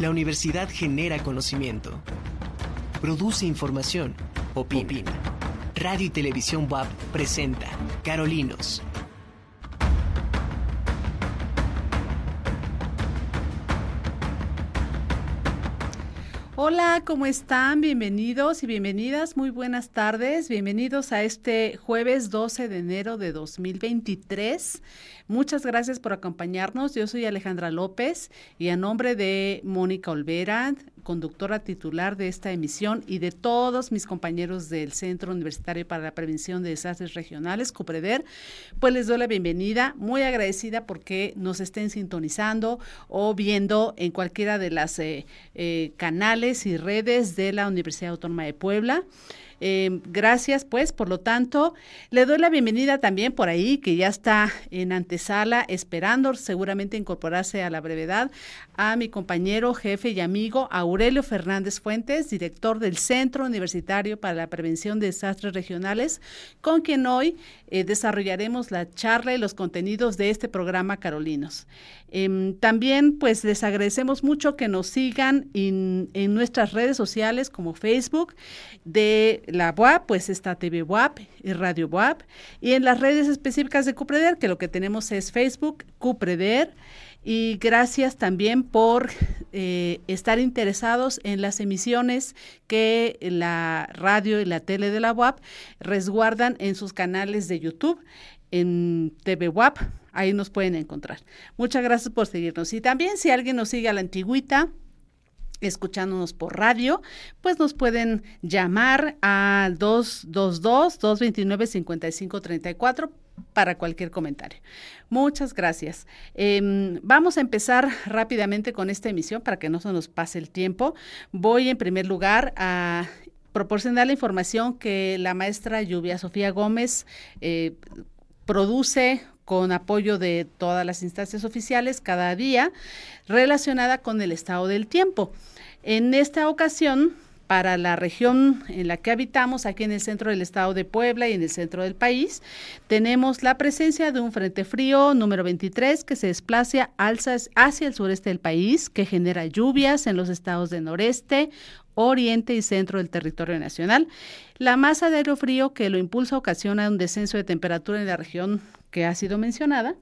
La universidad genera conocimiento, produce información, opina. Radio y Televisión WAP presenta Carolinos Hola, ¿cómo están? Bienvenidos y bienvenidas. Muy buenas tardes. Bienvenidos a este jueves 12 de enero de 2023. Muchas gracias por acompañarnos. Yo soy Alejandra López y a nombre de Mónica Olvera, conductora titular de esta emisión y de todos mis compañeros del Centro Universitario para la Prevención de Desastres Regionales, CUPREDER, pues les doy la bienvenida, muy agradecida porque nos estén sintonizando o viendo en cualquiera de las eh, eh, canales y redes de la Universidad Autónoma de Puebla. Eh, gracias, pues, por lo tanto, le doy la bienvenida también por ahí, que ya está en antesala, esperando seguramente incorporarse a la brevedad, a mi compañero, jefe y amigo Aurelio Fernández Fuentes, director del Centro Universitario para la Prevención de Desastres Regionales, con quien hoy eh, desarrollaremos la charla y los contenidos de este programa Carolinos. Em, también, pues, les agradecemos mucho que nos sigan en, en nuestras redes sociales como Facebook de la WAP, pues está TV WAP y Radio WAP, y en las redes específicas de Cupreder, que lo que tenemos es Facebook, Cupreder, y gracias también por eh, estar interesados en las emisiones que la radio y la tele de la WAP resguardan en sus canales de YouTube, en TV WAP, ahí nos pueden encontrar. Muchas gracias por seguirnos. Y también si alguien nos sigue a la antigüita, escuchándonos por radio, pues nos pueden llamar al 222-229-5534 para cualquier comentario. Muchas gracias. Em, vamos a empezar rápidamente con esta emisión para que no se nos pase el tiempo. Voy en primer lugar a proporcionar la información que la maestra Lluvia Sofía Gómez eh, produce con apoyo de todas las instancias oficiales cada día relacionada con el estado del tiempo. En esta ocasión, para la región en la que habitamos, aquí en el centro del estado de Puebla y en el centro del país, tenemos la presencia de un frente frío número 23 que se desplaza hacia el sureste del país, que genera lluvias en los estados de noreste, oriente y centro del territorio nacional. La masa de aire frío que lo impulsa ocasiona un descenso de temperatura en la región que ha sido mencionada.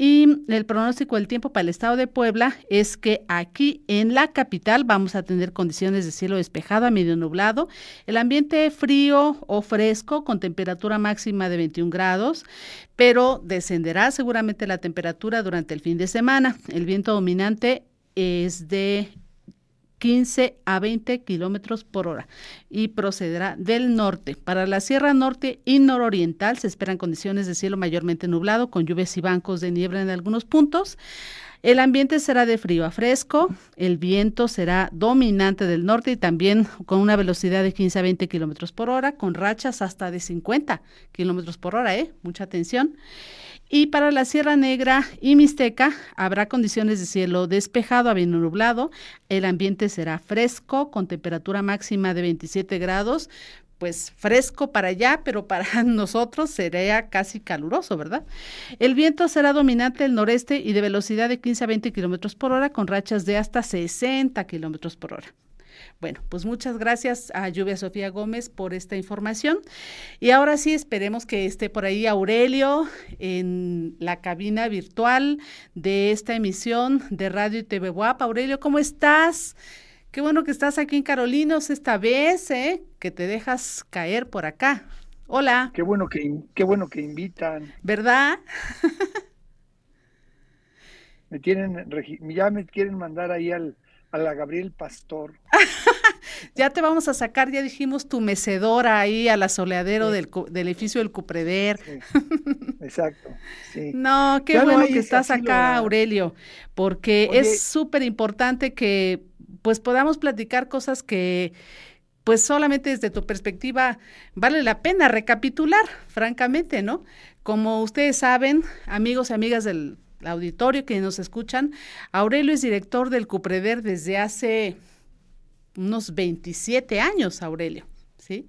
Y el pronóstico del tiempo para el estado de Puebla es que aquí en la capital vamos a tener condiciones de cielo despejado a medio nublado, el ambiente frío o fresco con temperatura máxima de 21 grados, pero descenderá seguramente la temperatura durante el fin de semana. El viento dominante es de 15 a 20 kilómetros por hora y procederá del norte. Para la Sierra Norte y Nororiental se esperan condiciones de cielo mayormente nublado con lluvias y bancos de niebla en algunos puntos. El ambiente será de frío a fresco, el viento será dominante del norte y también con una velocidad de 15 a 20 kilómetros por hora, con rachas hasta de 50 kilómetros por hora, ¿eh? Mucha atención. Y para la Sierra Negra y Mixteca habrá condiciones de cielo despejado a bien nublado. El ambiente será fresco con temperatura máxima de 27 grados. Pues fresco para allá, pero para nosotros sería casi caluroso, ¿verdad? El viento será dominante del noreste y de velocidad de 15 a 20 kilómetros por hora, con rachas de hasta 60 kilómetros por hora. Bueno, pues muchas gracias a Lluvia Sofía Gómez por esta información. Y ahora sí, esperemos que esté por ahí Aurelio en la cabina virtual de esta emisión de Radio y TV WAP. Aurelio, ¿cómo estás? Qué bueno que estás aquí en Carolinos esta vez, ¿eh? que te dejas caer por acá. Hola. Qué bueno que, qué bueno que invitan. ¿Verdad? me tienen, ya me quieren mandar ahí al, a la Gabriel Pastor. ya te vamos a sacar, ya dijimos, tu mecedora ahí a la soleadero del, edificio del Cupreder. exacto. No, qué bueno que estás acá, Aurelio, porque es súper importante que pues podamos platicar cosas que pues solamente desde tu perspectiva vale la pena recapitular, francamente, ¿no? Como ustedes saben, amigos y amigas del auditorio que nos escuchan, Aurelio es director del Cupreder desde hace unos 27 años, Aurelio, ¿sí?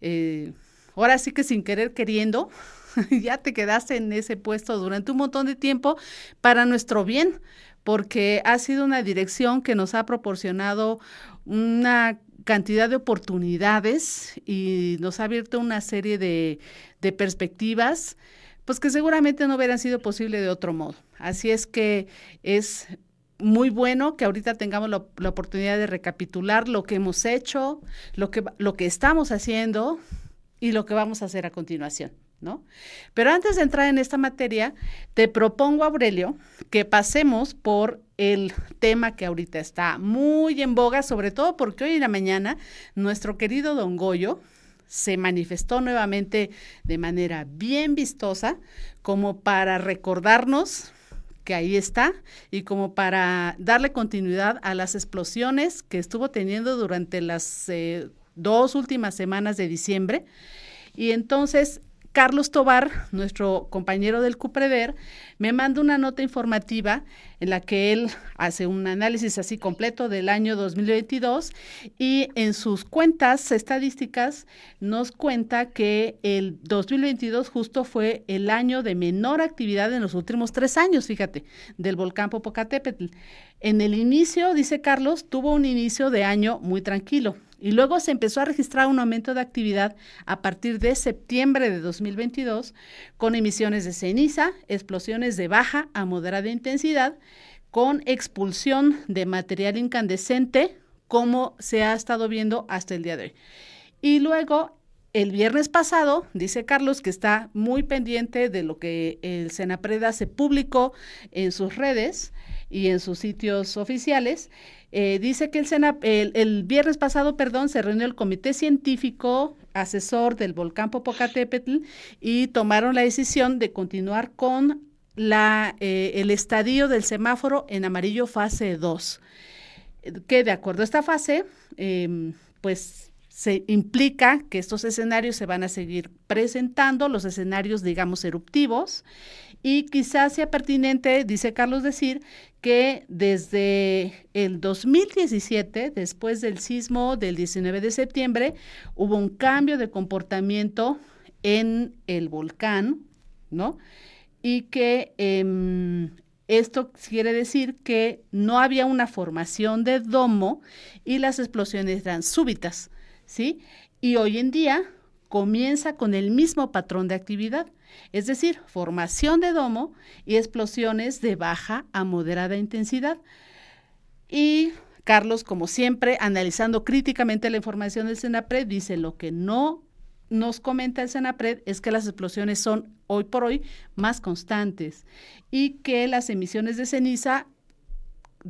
Eh, ahora sí que sin querer queriendo, ya te quedaste en ese puesto durante un montón de tiempo para nuestro bien, porque ha sido una dirección que nos ha proporcionado una cantidad de oportunidades y nos ha abierto una serie de, de perspectivas, pues que seguramente no hubieran sido posible de otro modo. Así es que es muy bueno que ahorita tengamos la, oportunidad de recapitular lo que hemos hecho, lo que, lo que estamos haciendo y lo que vamos a hacer a continuación. ¿No? Pero antes de entrar en esta materia, te propongo, Aurelio, que pasemos por el tema que ahorita está muy en boga, sobre todo porque hoy en la mañana nuestro querido Don Goyo se manifestó nuevamente de manera bien vistosa, como para recordarnos que ahí está y como para darle continuidad a las explosiones que estuvo teniendo durante las eh, dos últimas semanas de diciembre. Y entonces Carlos Tobar, nuestro compañero del Cupreder, me manda una nota informativa en la que él hace un análisis así completo del año 2022 y en sus cuentas estadísticas nos cuenta que el 2022 justo fue el año de menor actividad en los últimos tres años, fíjate, del volcán Popocatépetl. En el inicio, dice Carlos, tuvo un inicio de año muy tranquilo y luego se empezó a registrar un aumento de actividad a partir de septiembre de 2022 con emisiones de ceniza, explosiones de baja a moderada intensidad, con expulsión de material incandescente, como se ha estado viendo hasta el día de hoy. Y luego el viernes pasado, dice Carlos, que está muy pendiente de lo que el Senapreda se publicó en sus redes y en sus sitios oficiales, eh, dice que el, viernes pasado, perdón, se reunió el comité científico asesor del volcán Popocatépetl y tomaron la decisión de continuar con eh, el estadio del semáforo en amarillo fase 2, que de acuerdo a esta fase, em, pues se implica que estos escenarios se van a seguir presentando, los escenarios, digamos, eruptivos, y quizás sea pertinente, dice Carlos, decir que desde el 2017, después del sismo del 19 de septiembre, hubo un cambio de comportamiento en el volcán, ¿no? Y que eh, esto quiere decir que no había una formación de domo y las explosiones eran súbitas, ¿sí? Y hoy en día comienza con el mismo patrón de actividad, es decir, formación de domo y explosiones de baja a moderada intensidad. Y Carlos, como siempre, analizando críticamente la información del Senapred, dice lo que no nos comenta el Senapred es que las explosiones son hoy por hoy más constantes y que las emisiones de ceniza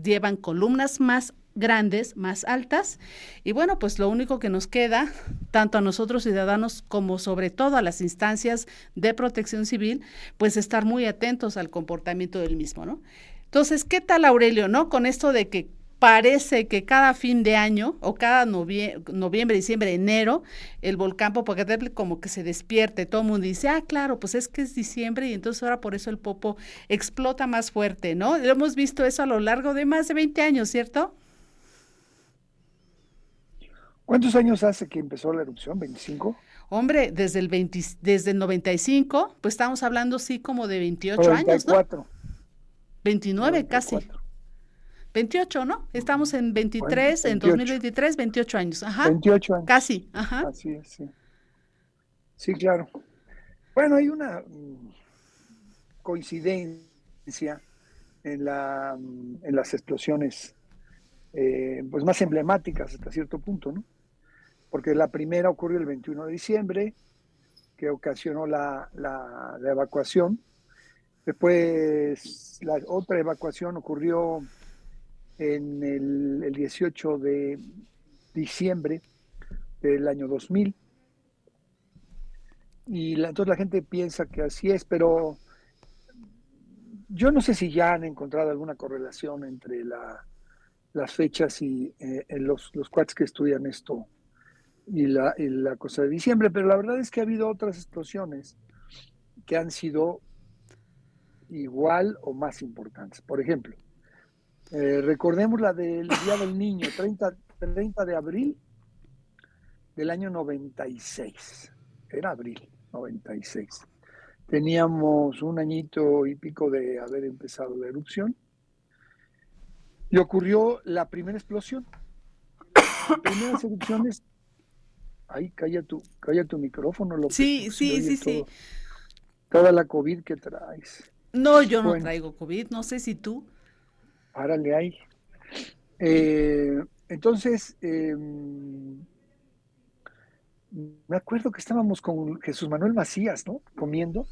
llevan columnas más grandes, más altas. Y bueno, pues lo único que nos queda, tanto a nosotros ciudadanos como sobre todo a las instancias de protección civil, pues estar muy atentos al comportamiento del mismo, ¿no? Entonces, ¿qué tal Aurelio, no? Con esto de que parece que cada fin de año o cada noviembre, diciembre, enero, el volcán Popocatépetl como que se despierte, todo el mundo dice, ah, claro, pues es que es diciembre y entonces ahora por eso el Popo explota más fuerte, ¿no? Hemos visto eso a lo largo de más de 20 años, ¿cierto? ¿Cuántos años hace que empezó la erupción? ¿25? Hombre, desde el, 20, desde el 95, pues estamos hablando sí como de 28 años, ¿no? 29 casi. 28, ¿no? Estamos en 23, en 2023, 28 años. Ajá. 28 años. Casi, ajá. Así es, sí. Sí, claro. Bueno, hay una mm, coincidencia en, la, mm, en las explosiones eh, pues más emblemáticas hasta cierto punto, ¿no? Porque la primera ocurrió el 21 de diciembre, que ocasionó la, la, evacuación. Después la otra evacuación ocurrió en el, 18 de diciembre del año 2000. Y entonces la gente piensa que así es, pero yo no sé si ya han encontrado alguna correlación entre la, las fechas y eh, los, los cuates que estudian esto y la, la cosa de diciembre, pero la verdad es que ha habido otras explosiones que han sido igual o más importantes. Por ejemplo, eh, recordemos la del Día del Niño, 30, 30 de abril del año 96. Era abril 96. Teníamos un añito y pico de haber empezado la erupción y ocurrió la primera explosión. Las primeras erupciones. Ay, calla tu, calla tu micrófono, López. Sí, sí, sí, sí. Toda la COVID que traes. No, yo no traigo COVID, no sé si tú. Párale ahí. Eh, entonces, em, me acuerdo que estábamos con Jesús Manuel Macías, ¿no? Comiendo,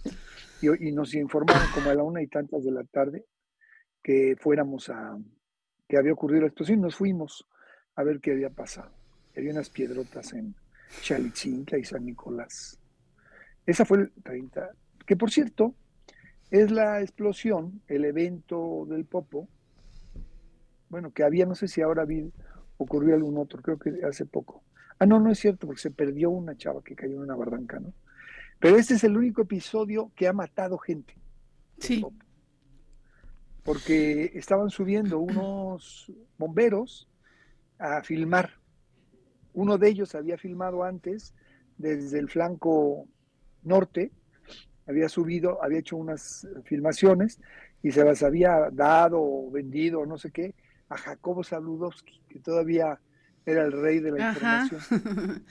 y, y, nos informaron como a la una y tantas de la tarde que fuéramos a, que había ocurrido la explosión, nos fuimos a ver qué había pasado. Había unas piedrotas en Chalitzinca y San Nicolás. Esa fue el 30, que por cierto, es la explosión, el evento del Popo, bueno, que había, no sé si ahora vi, ocurrió algún otro, creo que hace poco. Ah, no, no es cierto, porque se perdió una chava que cayó en una barranca, ¿no? Pero este es el único episodio que ha matado gente. Sí. Porque estaban subiendo unos bomberos a filmar. Uno de ellos había filmado antes desde el flanco norte había subido, había hecho unas filmaciones y se las había dado o vendido o no sé qué a Jacobo Saludowski, que todavía era el rey de la información.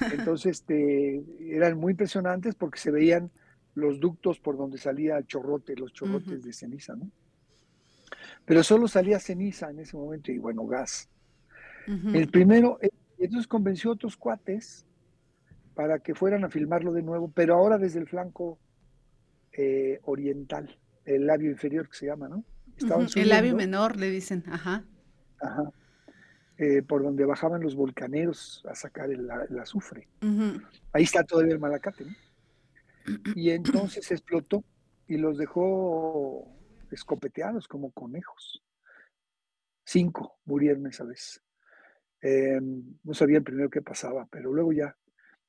Entonces este, eran muy impresionantes porque se veían los ductos por donde salía el chorrote, los chorrotes de ceniza, ¿no? Pero solo salía ceniza en ese momento y bueno, gas. El primero, eh, entonces convenció a otros cuates para que fueran a filmarlo de nuevo, pero ahora desde el flanco eh, oriental, el labio inferior que se llama, ¿no? el labio menor, le dicen, ajá. Ajá. Eh, por donde bajaban los volcaneros a sacar el, azufre. Ahí está todavía el malacate, ¿no? Y entonces explotó y los dejó escopeteados como conejos. Cinco murieron esa vez. Em, no sabían primero qué pasaba, pero luego ya.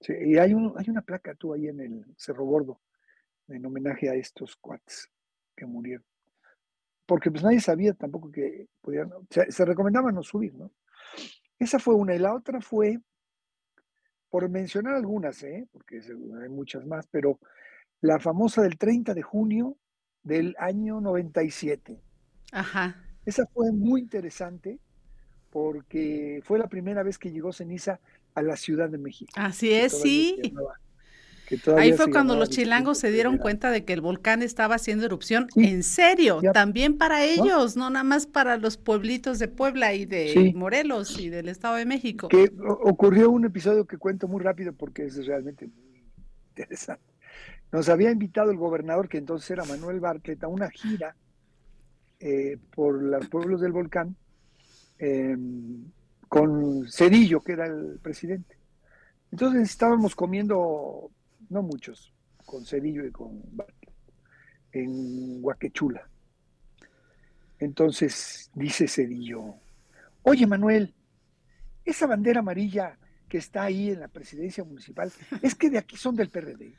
y hay una placa tú ahí en el Cerro Gordo en homenaje a estos cuates que murieron. Porque pues nadie sabía tampoco que podían, se, se recomendaba no subir, ¿no? Esa fue una. Y la otra fue, por mencionar algunas, ¿eh? porque hay muchas más, pero la famosa del 30 de junio del año 97. Ajá. Esa fue muy interesante porque fue la primera vez que llegó ceniza a la Ciudad de México. Así es, sí. Ahí fue cuando los chilangos se dieron cuenta de que el volcán estaba haciendo erupción en serio, también para ellos, ¿No? nada más para los pueblitos de Puebla y de Morelos y del Estado de México. Que ocurrió un episodio que cuento muy rápido porque es realmente muy interesante. Nos había invitado el gobernador, que entonces era Manuel Bartlett, a una gira eh, por los pueblos del volcán em, con Cedillo, que era el presidente. Entonces estábamos comiendo no muchos, con Cedillo y con en Huaquechula. Entonces dice Cedillo, oye Manuel, esa bandera amarilla que está ahí en la presidencia municipal, es que de aquí son del PRD.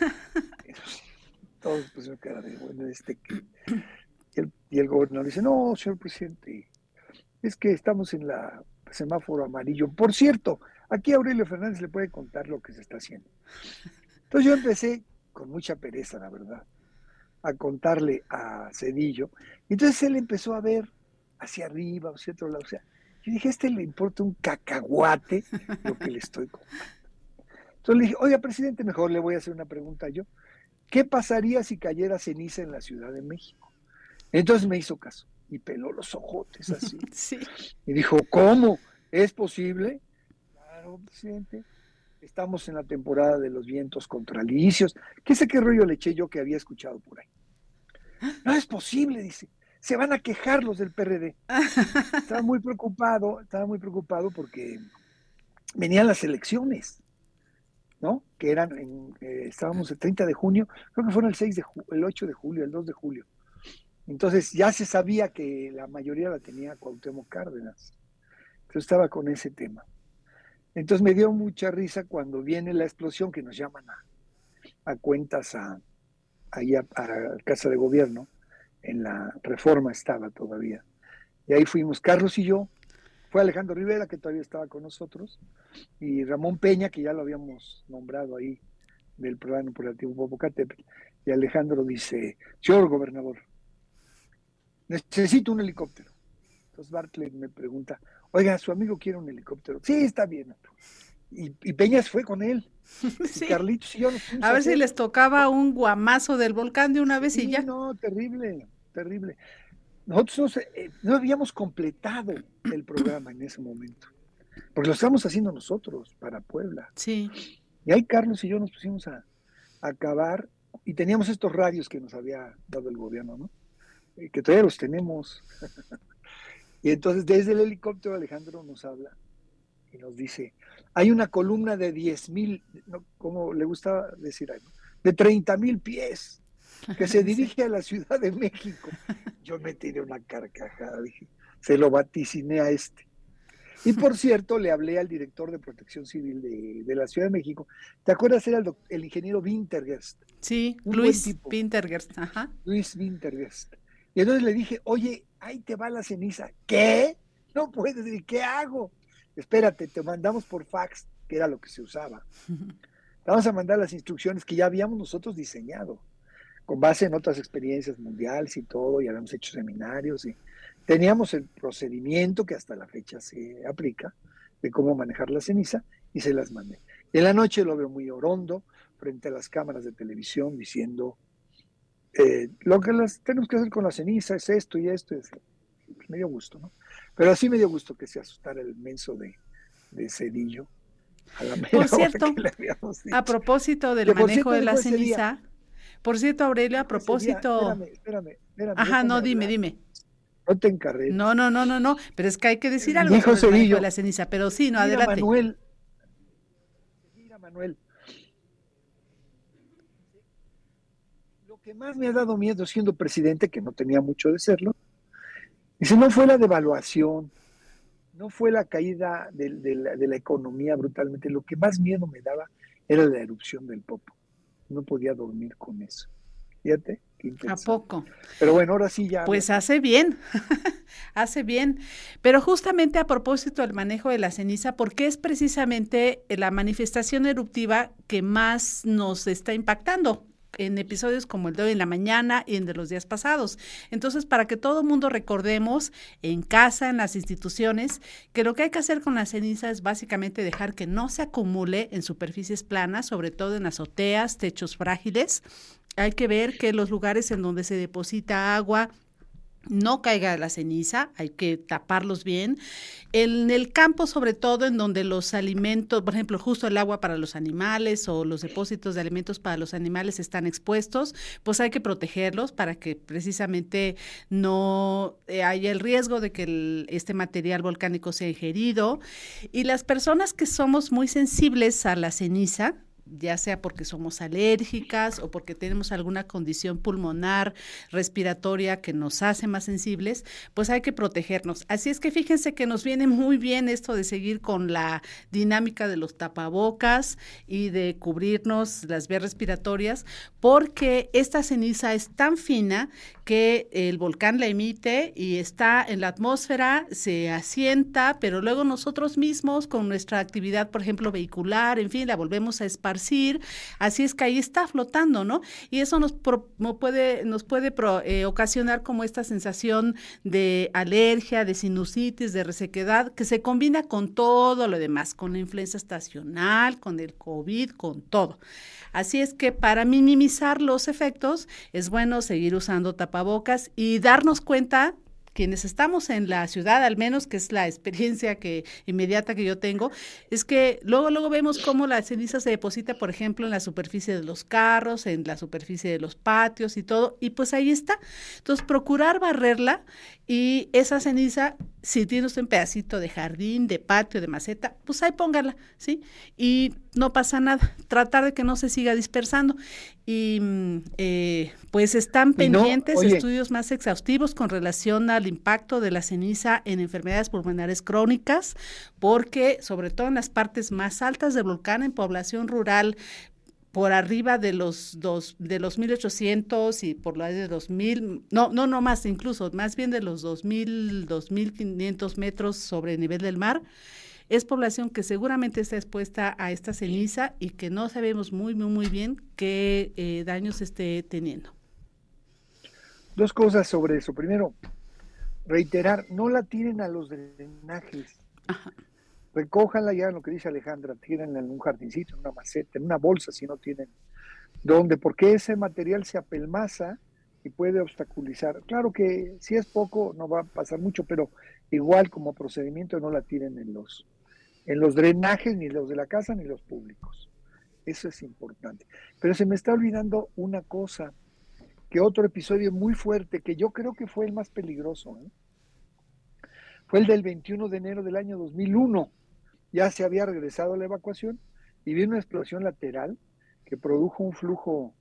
Todos pusieron cara de, bueno, este y el, y el gobernador dice, no, señor presidente, es que estamos en la semáforo amarillo. Por cierto, aquí Aurelio Fernández le puede contar lo que se está haciendo. Entonces yo empecé con mucha pereza, la verdad, a contarle a Cedillo. Entonces él empezó a ver hacia arriba, hacia otro lado. O sea, yo dije, a este le importa un cacahuate lo que le estoy contando. Entonces le dije, oiga, presidente, mejor le voy a hacer una pregunta yo. ¿Qué pasaría si cayera ceniza en la Ciudad de México? Entonces me hizo caso y peló los ojotes así. Sí. Y dijo, ¿cómo? ¿Es posible? Claro, presidente estamos en la temporada de los vientos contralicios. ¿Qué sé qué rollo le eché yo que había escuchado por ahí? No es posible, dice. Se van a quejar los del PRD. Estaba muy preocupado, estaba muy preocupado porque venían las elecciones, ¿no? Que eran, en, eh, estábamos el 30 de junio, creo que fueron el 6 de el 8 de julio, el 2 de julio. Entonces ya se sabía que la mayoría la tenía Cuauhtémoc Cárdenas. Entonces estaba con ese tema. Entonces me dio mucha risa cuando viene la explosión que nos llaman a, cuentas a, ahí a, Casa de Gobierno, en la reforma estaba todavía. Y ahí fuimos Carlos y yo, fue Alejandro Rivera, que todavía estaba con nosotros, y Ramón Peña, que ya lo habíamos nombrado ahí del programa operativo Popocatépetl, y Alejandro dice, señor gobernador, necesito un helicóptero. Entonces Bartlett me pregunta, oiga, su amigo quiere un helicóptero. Sí, está bien. Y, Peñas fue con él. Sí. Carlitos y yo A ver si les tocaba un guamazo del volcán de una vez y ya. No, terrible, terrible. Nosotros eh, no habíamos completado el programa en ese momento, porque lo estábamos haciendo nosotros para Puebla. Sí. Y ahí Carlos y yo nos pusimos a, a acabar y teníamos estos radios que nos había dado el gobierno, ¿no? Eh, que todavía los tenemos. y entonces desde el helicóptero Alejandro nos habla y nos dice, hay una columna de 10 mil, como le gusta decir ahí, de 30 mil pies que se dirige a la Ciudad de México. Yo me tiré una carcajada, dije, se lo vaticiné a este. Y por cierto, le hablé al director de Protección Civil de, la Ciudad de México. ¿Te acuerdas? Era el, ingeniero Wintergerst. Sí, Luis Wintergerst, ajá. Luis Wintergerst. Y entonces le dije, oye, ahí te va la ceniza. ¿Qué? No puedes decir, ¿qué hago? Espérate, te mandamos por fax, que era lo que se usaba. Te vamos a mandar las instrucciones que ya habíamos nosotros diseñado, con base en otras experiencias mundiales y todo, y habíamos hecho seminarios y teníamos el procedimiento que hasta la fecha se aplica de cómo manejar la ceniza y se las mandé. Y en la noche lo veo muy orondo frente a las cámaras de televisión diciendo, eh, lo que las tenemos que hacer con la ceniza es esto y esto. Es, me dio gusto, ¿no? Pero así me dio gusto que se asustara el menso de, de Cedillo. por cierto, a propósito del manejo de la ceniza, por cierto, Aurelio, a propósito. espérame, espérame, espérame, Ajá, no, dime, dime. No te encargues. No, no, no, no, no, pero es que hay que decir algo sobre el manejo de la ceniza, pero sí, no, adelante. Manuel, mira, Manuel, que más me ha dado miedo siendo presidente, que no tenía mucho de serlo, dice, no fue la devaluación, no fue la caída de, la, economía brutalmente, lo que más miedo me daba era la erupción del Popo. No podía dormir con eso. Fíjate. ¿A poco? Pero bueno, ahora sí ya. Pues hace bien, hace bien. Pero justamente a propósito del manejo de la ceniza, porque es precisamente la manifestación eruptiva que más nos está impactando en episodios como el de hoy en la mañana y en de los días pasados. Entonces, para que todo el mundo recordemos en casa, en las instituciones, que lo que hay que hacer con la ceniza es básicamente dejar que no se acumule en superficies planas, sobre todo en azoteas, techos frágiles. Hay que ver que los lugares en donde se deposita agua, no caiga la ceniza, hay que taparlos bien. En el campo, sobre todo, en donde los alimentos, por ejemplo, justo el agua para los animales o los depósitos de alimentos para los animales están expuestos, pues hay que protegerlos para que precisamente no eh, haya el riesgo de que este material volcánico sea ingerido. Y las personas que somos muy sensibles a la ceniza, ya sea porque somos alérgicas o porque tenemos alguna condición pulmonar, respiratoria que nos hace más sensibles, pues hay que protegernos. Así es que fíjense que nos viene muy bien esto de seguir con la dinámica de los tapabocas y de cubrirnos las vías respiratorias, porque esta ceniza es tan fina que el volcán la emite y está en la atmósfera, se asienta, pero luego nosotros mismos con nuestra actividad, por ejemplo, vehicular, en fin, la volvemos a esparcir así es que ahí está flotando, ¿no? Y eso nos, puede, nos puede eh, ocasionar como esta sensación de alergia, de sinusitis, de resequedad, que se combina con todo lo demás, con la influenza estacional, con el COVID, con todo. Así es que para minimizar los efectos es bueno seguir usando tapabocas y darnos cuenta quienes estamos en la ciudad, al menos que es la experiencia que inmediata que yo tengo, es que luego luego vemos cómo la ceniza se deposita, por ejemplo, en la superficie de los carros, en la superficie de los patios y todo, y pues ahí está. Entonces, procurar barrerla y esa ceniza, si tiene usted un pedacito de jardín, de patio, de maceta, pues ahí póngala, ¿sí? Y no pasa nada. Tratar de que no se siga dispersando. Y mm, eh, pues están pendientes estudios más exhaustivos con relación al impacto de la ceniza en enfermedades pulmonares crónicas, porque sobre todo en las partes más altas del volcán, en población rural, por arriba de los dos, de los 1800 y por la de 2000, no, no, no más incluso, más bien de los 2000, 2500 metros sobre el nivel del mar, es población que seguramente está expuesta a esta ceniza y que no sabemos muy, muy, muy bien qué eh, daños esté teniendo. Dos cosas sobre eso. Primero, reiterar, no la tiren a los drenajes. Recójanla ya, lo que dice Alejandra, tírenla en un jardincito, en una maceta, en una bolsa si no tienen dónde, porque ese material se apelmaza y puede obstaculizar. Claro que si es poco no va a pasar mucho, pero igual como procedimiento no la tiren en los, en los drenajes, ni los de la casa ni los públicos. Eso es importante. Pero se me está olvidando una cosa, que otro episodio muy fuerte, que yo creo que fue el más peligroso, ¿eh? fue el del 21 de enero del año 2001. Ya se había regresado a la evacuación y vino una explosión lateral que produjo un flujo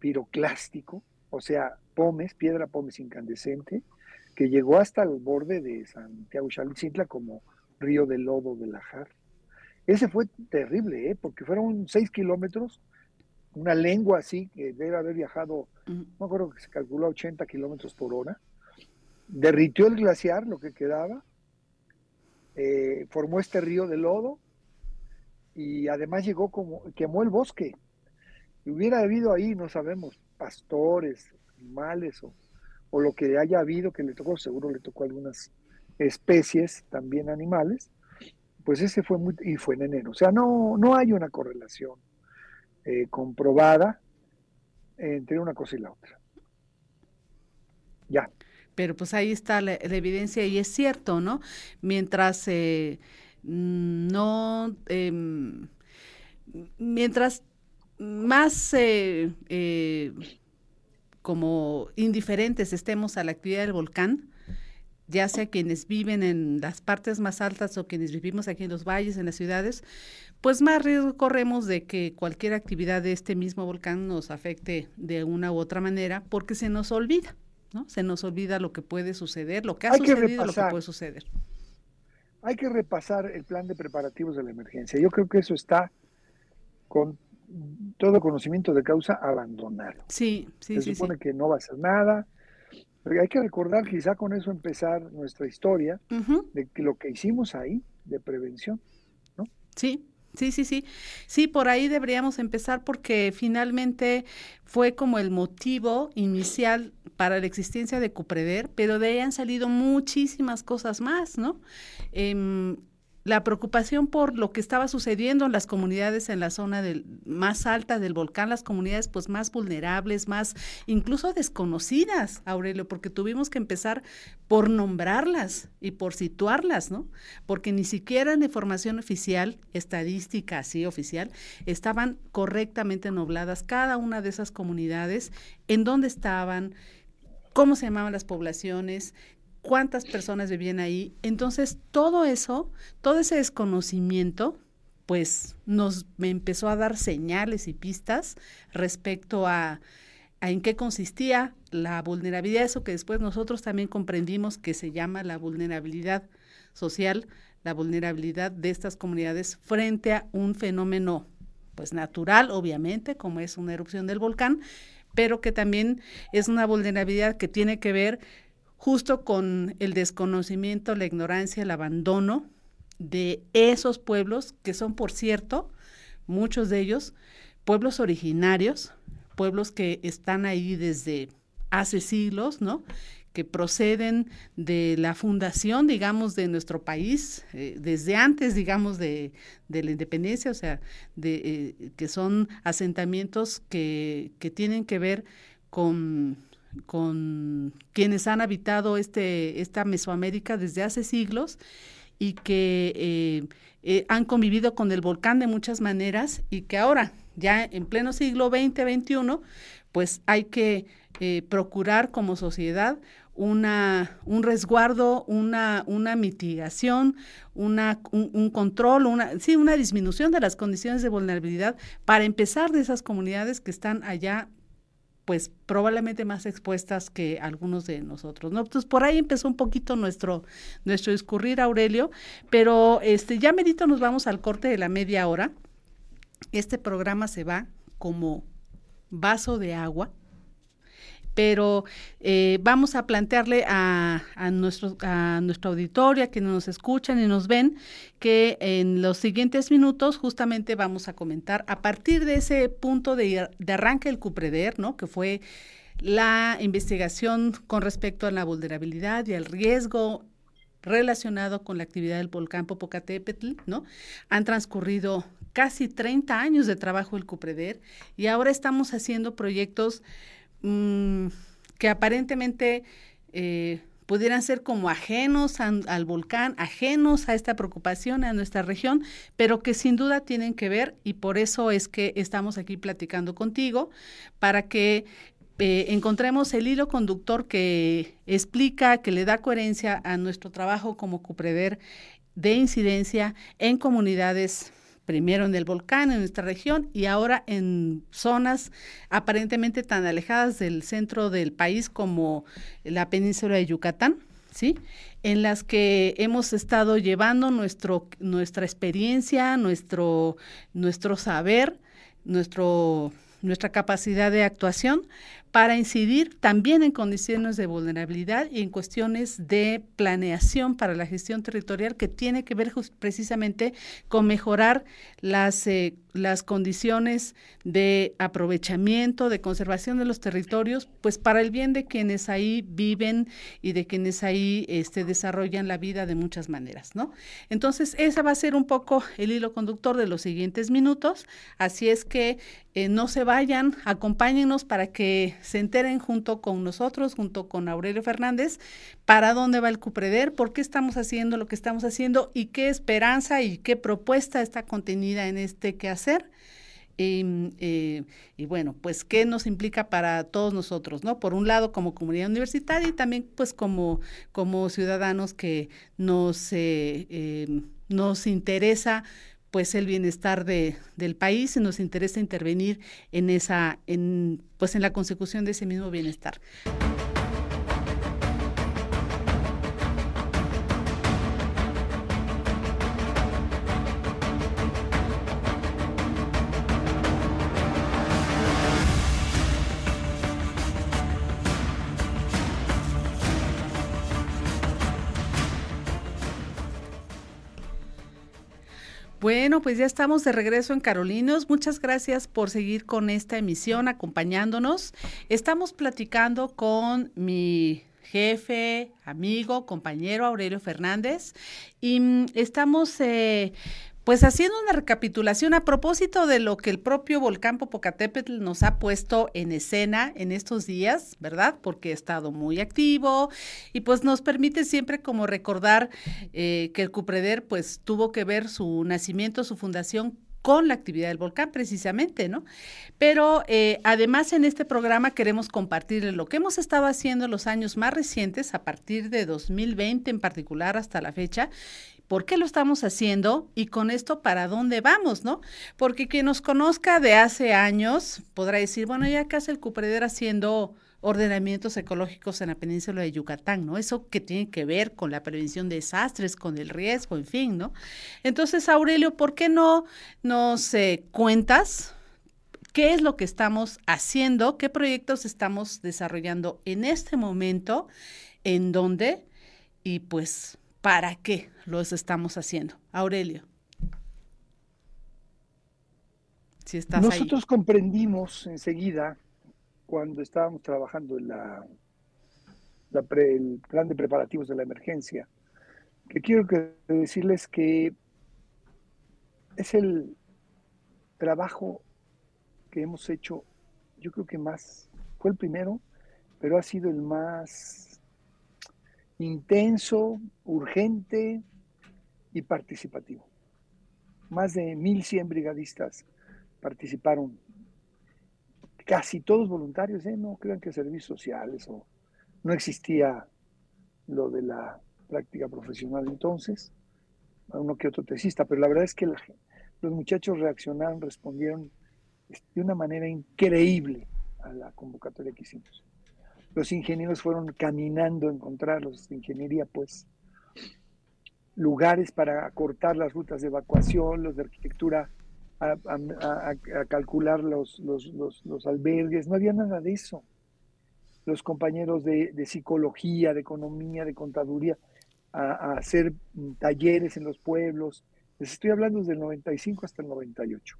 piroclástico, o sea, pomes, piedra pomes incandescente, que llegó hasta el borde de Santiago Chalicintla como río de lodo de Lajar. Ese fue terrible, ¿eh? porque fueron seis kilómetros, una lengua así que debe haber viajado, no me acuerdo que se calculó 80 kilómetros por hora, derritió el glaciar, lo que quedaba, eh, formó este río de lodo y además llegó como, quemó el bosque. Y hubiera habido ahí, no sabemos, pastores, animales o, o lo que haya habido que le tocó, seguro le tocó algunas especies, también animales, pues ese fue muy, y fue en enero. O sea, no, no hay una correlación eh, comprobada entre una cosa y la otra. Ya. Pero pues ahí está la, evidencia y es cierto, ¿no? Mientras eh, no, eh, mientras más eh, como indiferentes estemos a la actividad del volcán, ya sea quienes viven en las partes más altas o quienes vivimos aquí en los valles, en las ciudades, pues más riesgo corremos de que cualquier actividad de este mismo volcán nos afecte de una u otra manera porque se nos olvida, ¿no? Se nos olvida lo que puede suceder, lo que ha sucedido, lo que puede suceder. Hay que repasar el plan de preparativos de la emergencia. Yo creo que eso está con todo conocimiento de causa abandonado. Sí, sí, Se supone que no va a ser nada, pero hay que recordar quizá con eso empezar nuestra historia de lo que hicimos ahí de prevención, ¿no? Sí, Sí, sí, sí. Sí, por ahí deberíamos empezar porque finalmente fue como el motivo inicial para la existencia de Cupreder, pero de ahí han salido muchísimas cosas más, ¿no? Eh, la preocupación por lo que estaba sucediendo en las comunidades en la zona del, más alta del volcán, las comunidades pues más vulnerables, más incluso desconocidas, Aurelio, porque tuvimos que empezar por nombrarlas y por situarlas, ¿no? Porque ni siquiera en información oficial, estadística así oficial, estaban correctamente nobladas cada una de esas comunidades, en dónde estaban, cómo se llamaban las poblaciones, cuántas personas vivían ahí. Entonces, todo eso, todo ese desconocimiento, pues nos me empezó a dar señales y pistas respecto a, a, en qué consistía la vulnerabilidad, eso que después nosotros también comprendimos que se llama la vulnerabilidad social, la vulnerabilidad de estas comunidades frente a un fenómeno pues natural, obviamente, como es una erupción del volcán, pero que también es una vulnerabilidad que tiene que ver justo con el desconocimiento, la ignorancia, el abandono de esos pueblos, que son, por cierto, muchos de ellos pueblos originarios, pueblos que están ahí desde hace siglos, ¿no? que proceden de la fundación, digamos, de nuestro país, eh, desde antes, digamos, de, de, la independencia, o sea, de, eh, que son asentamientos que, que tienen que ver con con quienes han habitado este, esta Mesoamérica desde hace siglos y que eh, eh, han convivido con el volcán de muchas maneras y que ahora, ya en pleno siglo XX, XXI, pues hay que eh, procurar como sociedad una, un resguardo, una, una mitigación, una, un, un, control, una, sí, una disminución de las condiciones de vulnerabilidad para empezar de esas comunidades que están allá pues probablemente más expuestas que algunos de nosotros, ¿no? Entonces por ahí empezó un poquito nuestro nuestro discurrir Aurelio, pero este ya medito nos vamos al corte de la media hora. Este programa se va como vaso de agua pero eh, vamos a plantearle a, a, nuestro, a nuestra auditoria que nos escuchan y nos ven que en los siguientes minutos justamente vamos a comentar a partir de ese punto de, de arranque del Cupreder, ¿no? que fue la investigación con respecto a la vulnerabilidad y al riesgo relacionado con la actividad del volcán Popocatépetl, ¿no? Han transcurrido casi 30 años de trabajo el CUPREDER y ahora estamos haciendo proyectos mm, que aparentemente eh, pudieran ser como ajenos al volcán, ajenos a esta preocupación, a nuestra región, pero que sin duda tienen que ver y por eso es que estamos aquí platicando contigo, para que eh, encontremos el hilo conductor que explica, que le da coherencia a nuestro trabajo como Cupreder de incidencia en comunidades primero en el volcán, en nuestra región, y ahora en zonas aparentemente tan alejadas del centro del país como la península de Yucatán, ¿sí? En las que hemos estado llevando nuestro, nuestra experiencia, nuestro, nuestro saber, nuestro, nuestra capacidad de actuación para incidir también en condiciones de vulnerabilidad y en cuestiones de planeación para la gestión territorial que tiene que ver precisamente con mejorar las, eh, las condiciones de aprovechamiento, de conservación de los territorios, pues para el bien de quienes ahí viven y de quienes ahí este, desarrollan la vida de muchas maneras, ¿no? Entonces, ese va a ser un poco el hilo conductor de los siguientes minutos, así es que eh, no se vayan, acompáñenos para que se enteren junto con nosotros, junto con Aurelio Fernández, para dónde va el Cupreder, por qué estamos haciendo lo que estamos haciendo y qué esperanza y qué propuesta está contenida en este quehacer. Y, eh, y, bueno, pues qué nos implica para todos nosotros, ¿no? Por un lado como comunidad universitaria y también pues como, como ciudadanos que nos, eh, eh, nos interesa pues el bienestar de, del país y nos interesa intervenir en esa, en, pues en la consecución de ese mismo bienestar. Bueno, pues ya estamos de regreso en Carolinos. Muchas gracias por seguir con esta emisión, acompañándonos. Estamos platicando con mi jefe, amigo, compañero Aurelio Fernández y mm, estamos eh, pues haciendo una recapitulación a propósito de lo que el propio volcán Popocatépetl nos ha puesto en escena en estos días, ¿verdad? Porque ha estado muy activo y pues nos permite siempre como recordar eh, que el Cupreder pues tuvo que ver su nacimiento, su fundación con la actividad del volcán precisamente, ¿no? Pero eh, además en este programa queremos compartir lo que hemos estado haciendo en los años más recientes, a partir de 2020 en particular hasta la fecha, por qué lo estamos haciendo y con esto para dónde vamos, ¿no? Porque quien nos conozca de hace años podrá decir, bueno, ya acá hace el Cupreder haciendo ordenamientos ecológicos en la península de Yucatán, ¿no? Eso que tiene que ver con la prevención de desastres, con el riesgo, en fin, ¿no? Entonces, Aurelio, ¿por qué no nos eh, cuentas qué es lo que estamos haciendo, qué proyectos estamos desarrollando en este momento, en dónde y pues para qué los estamos haciendo? Aurelio. Si Nosotros comprendimos enseguida cuando estábamos trabajando en la, el plan de preparativos de la emergencia, que quiero decirles que es el trabajo que hemos hecho, yo creo que más, fue el primero, pero ha sido el más intenso, urgente y participativo. Más de 1.100 brigadistas participaron casi todos voluntarios, ¿eh? no crean que servicios sociales o no existía lo de la práctica profesional entonces, uno que otro tesista, pero la verdad es que los muchachos reaccionaron, respondieron de una manera increíble a la convocatoria que hicimos. Los ingenieros fueron caminando a encontrar, los de ingeniería, pues, lugares para cortar las rutas de evacuación, los de arquitectura a, calcular los, los, albergues, no había nada de eso. Los compañeros de, psicología, de economía, de contaduría, a, hacer talleres en los pueblos. Les estoy hablando desde el 95 hasta el 98.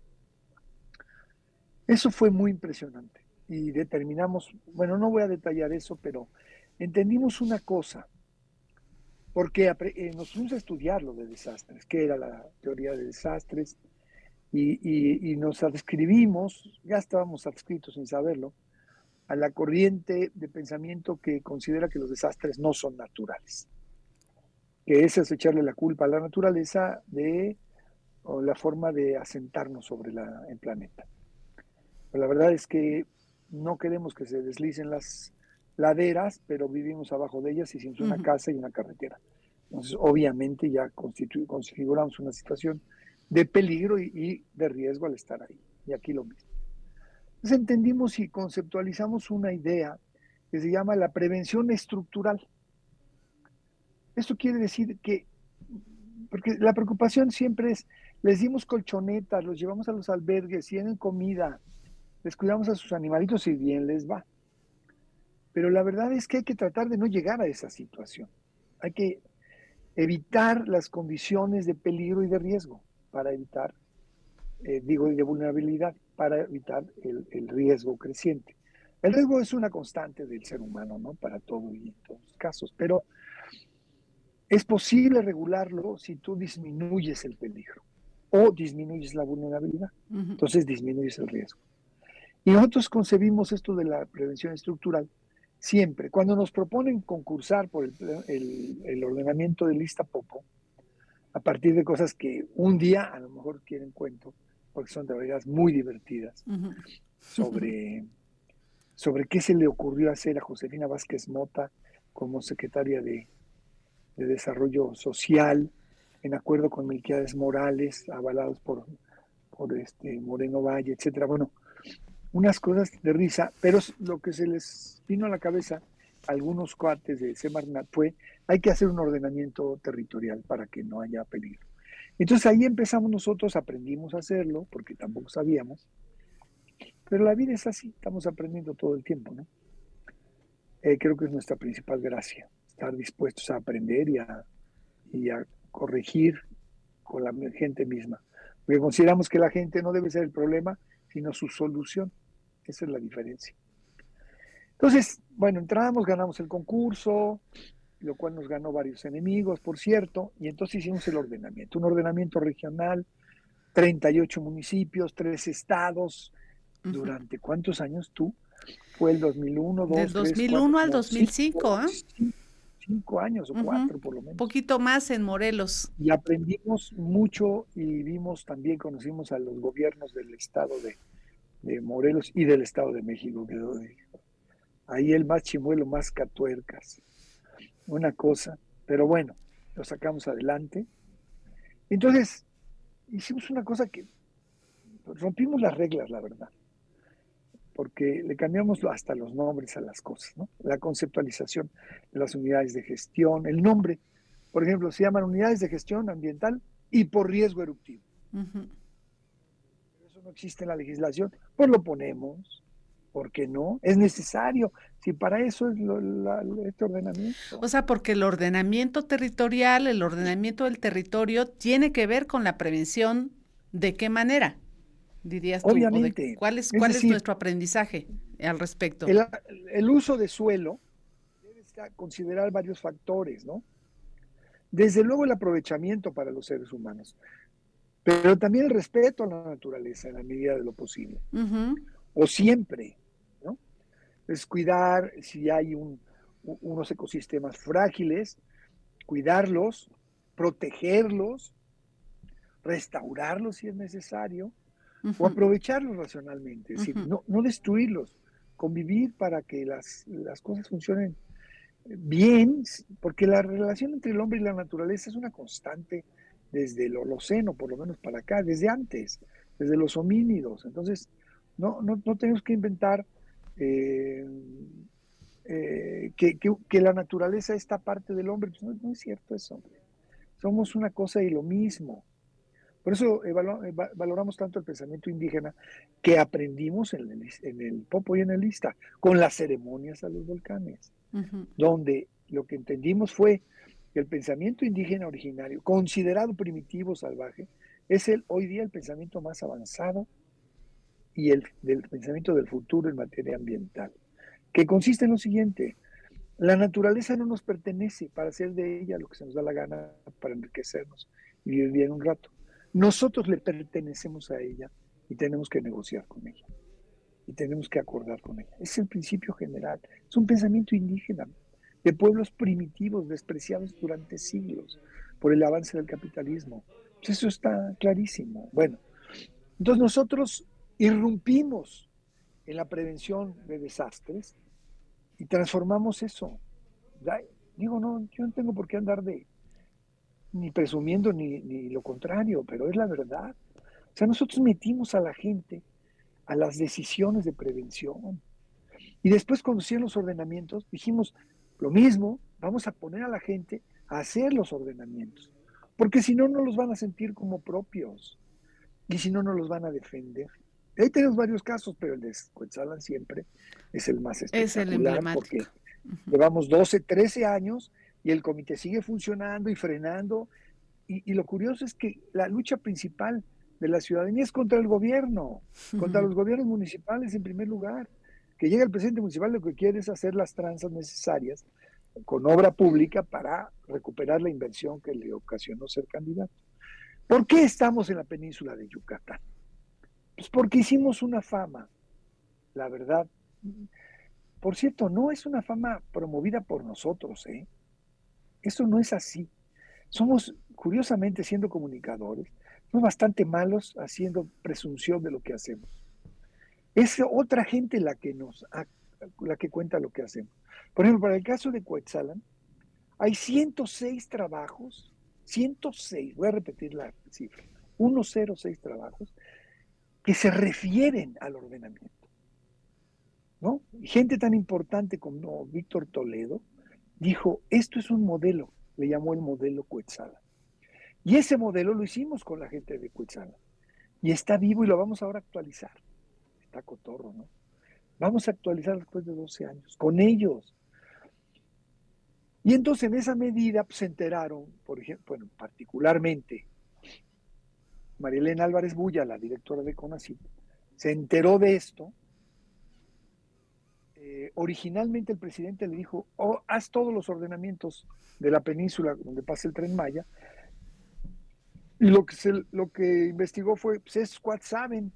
Eso fue muy impresionante. Y determinamos, bueno, no voy a detallar eso, pero entendimos una cosa, porque eh, nos fuimos a estudiar lo de desastres, qué era la teoría de desastres, y, nos adscribimos, ya estábamos adscritos sin saberlo, a la corriente de pensamiento que considera que los desastres no son naturales, que ese es echarle la culpa a la naturaleza de o la forma de asentarnos sobre la, el planeta. Pero la verdad es que no queremos que se deslicen las laderas, pero vivimos abajo de ellas y sin una casa y una carretera. Entonces, obviamente ya configuramos una situación de peligro y, de riesgo al estar ahí. Y aquí lo mismo. Entonces entendimos y conceptualizamos una idea que se llama la prevención estructural. Esto quiere decir que, porque la preocupación siempre es, les dimos colchonetas, los llevamos a los albergues, tienen comida, les cuidamos a sus animalitos y bien les va. Pero la verdad es que hay que tratar de no llegar a esa situación. Hay que evitar las condiciones de peligro y de riesgo para evitar, eh, digo, de vulnerabilidad, para evitar el, el, riesgo creciente. El riesgo es una constante del ser humano, ¿no? Para todo y en todos los casos, pero es posible regularlo si tú disminuyes el peligro o disminuyes la vulnerabilidad. Entonces disminuyes el riesgo. Y nosotros concebimos esto de la prevención estructural siempre. Cuando nos proponen concursar por el, el, el ordenamiento de lista Popo, a partir de cosas que un día a lo mejor quieren cuento, porque son de verdad muy divertidas, sobre, sobre qué se le ocurrió hacer a Josefina Vázquez Mota como secretaria de, Desarrollo Social, en acuerdo con Melquiades Morales, avalados por, por este Moreno Valle, etcétera. Bueno, unas cosas de risa, pero lo que se les vino a la cabeza algunos cuates de Semarnat fue, hay que hacer un ordenamiento territorial para que no haya peligro. Entonces ahí empezamos nosotros, aprendimos a hacerlo, porque tampoco sabíamos, pero la vida es así, estamos aprendiendo todo el tiempo, ¿no? Eh, creo que es nuestra principal gracia, estar dispuestos a aprender y a, y a corregir con la gente misma. Porque consideramos que la gente no debe ser el problema, sino su solución. Esa es la diferencia. Entonces, bueno, entramos, ganamos el concurso, lo cual nos ganó varios enemigos, por cierto, y entonces hicimos el ordenamiento, un ordenamiento regional, 38 municipios, tres estados, ¿durante cuántos años tú? Fue el 2001, 2, Del 2001 al 2005, ¿eh? Cinco años o cuatro por lo menos. Un poquito más en Morelos. Y aprendimos mucho y vimos también, conocimos a los gobiernos del estado de, de Morelos y del estado de México, que Ahí el más chimuelo, más catuercas. Una cosa, pero bueno, lo sacamos adelante. Entonces, hicimos una cosa que rompimos las reglas, la verdad, porque le cambiamos hasta los nombres a las cosas. La conceptualización de las unidades de gestión, el nombre, por ejemplo, se llaman unidades de gestión ambiental y por riesgo eruptivo. No existe en la legislación, pues lo ponemos. ¿Por qué no? Es necesario, si para eso es este ordenamiento. O sea, porque el ordenamiento territorial, el ordenamiento del territorio tiene que ver con la prevención. ¿De qué manera? Dirías tú. Obviamente. ¿Cuál es, cuál es nuestro aprendizaje al respecto? El, uso de suelo debe considerar varios factores, ¿no? Desde luego el aprovechamiento para los seres humanos, pero también el respeto a la naturaleza en la medida de lo posible. O siempre, es cuidar si hay unos ecosistemas frágiles, cuidarlos, protegerlos, restaurarlos si es necesario, o aprovecharlos racionalmente, es decir, no, destruirlos, convivir para que las, cosas funcionen bien, porque la relación entre el hombre y la naturaleza es una constante desde el Holoceno, por lo menos para acá, desde antes, desde los homínidos. Entonces, no, no, no tenemos que inventar eh, eh, que, la naturaleza está parte del hombre. Pues no, es cierto eso. Somos una cosa y lo mismo. Por eso valoramos tanto el pensamiento indígena que aprendimos en el, en el Popo y en el Lista, con las ceremonias a los volcanes, donde lo que entendimos fue el pensamiento indígena originario, considerado primitivo, salvaje, es el hoy día el pensamiento más avanzado y el del pensamiento del futuro en materia ambiental, que consiste en lo siguiente, la naturaleza no nos pertenece para hacer de ella lo que se nos da la gana, para enriquecernos y vivir bien un rato. Nosotros le pertenecemos a ella y tenemos que negociar con ella y tenemos que acordar con ella. Es el principio general, es un pensamiento indígena de pueblos primitivos despreciados durante siglos por el avance del capitalismo. Pues eso está clarísimo. Bueno, entonces nosotros irrumpimos en la prevención de desastres y transformamos eso. Digo, no, yo no tengo por qué andar de ni presumiendo ni, ni lo contrario, pero es la verdad. O sea, nosotros metimos a la gente a las decisiones de prevención. Y después cuando hicieron los ordenamientos, dijimos lo mismo, vamos a poner a la gente a hacer los ordenamientos, porque si no, no los van a sentir como propios y si no, no los van a defender. Ahí tenemos varios casos, pero el de Cuetzalan siempre es el más espectacular es el porque llevamos 12, 13 años y el comité sigue funcionando y frenando. Y, y, lo curioso es que la lucha principal de la ciudadanía es contra el gobierno, contra los gobiernos municipales en primer lugar. Que llega el presidente municipal lo que quiere es hacer las tranzas necesarias con obra pública para recuperar la inversión que le ocasionó ser candidato. ¿Por qué estamos en la península de Yucatán? Pues porque hicimos una fama, la verdad. Por cierto, no es una fama promovida por nosotros, ¿eh? Eso no es así. Somos, curiosamente, siendo comunicadores, somos bastante malos haciendo presunción de lo que hacemos. Es otra gente la que nos, la que cuenta lo que hacemos. Por ejemplo, para el caso de Coetzalan, hay 106 trabajos, 106, voy a repetir la cifra, 106 trabajos que se refieren al ordenamiento. ¿No? gente tan importante como Víctor Toledo dijo, esto es un modelo, le llamó el modelo Cuetzala. Y ese modelo lo hicimos con la gente de Cuetzala. Y está vivo y lo vamos ahora a actualizar. Está cotorro, ¿no? Vamos a actualizar después de 12 años, con ellos. Y entonces en esa medida pues, se enteraron, por ejemplo, bueno, particularmente Elena Álvarez Bulla, la directora de CONACYT, se enteró de esto. Eh, originalmente el presidente le dijo, oh, haz todos los ordenamientos de la península donde pasa el tren Maya. Y lo que, se, lo que investigó fue, pues esos cuates saben.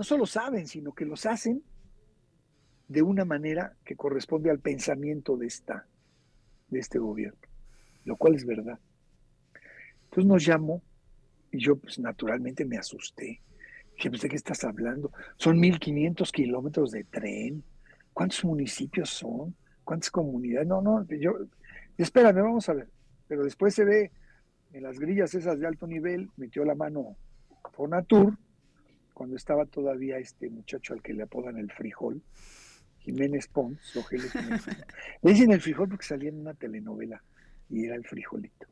No solo saben, sino que los hacen de una manera que corresponde al pensamiento de, esta, de este gobierno, lo cual es verdad. Entonces nos llamó y yo, pues naturalmente me asusté. Dije, pues, ¿de qué estás hablando? Son 1.500 kilómetros de tren. ¿Cuántos municipios son? ¿Cuántas comunidades? No, no, yo, espérame, vamos a ver. Pero después se ve en las grillas esas de alto nivel, metió la mano Fonatur, cuando estaba todavía este muchacho al que le apodan el frijol, Jiménez Pons, Rogelio Jiménez. Le dicen el frijol porque salía en una telenovela y era el frijolito.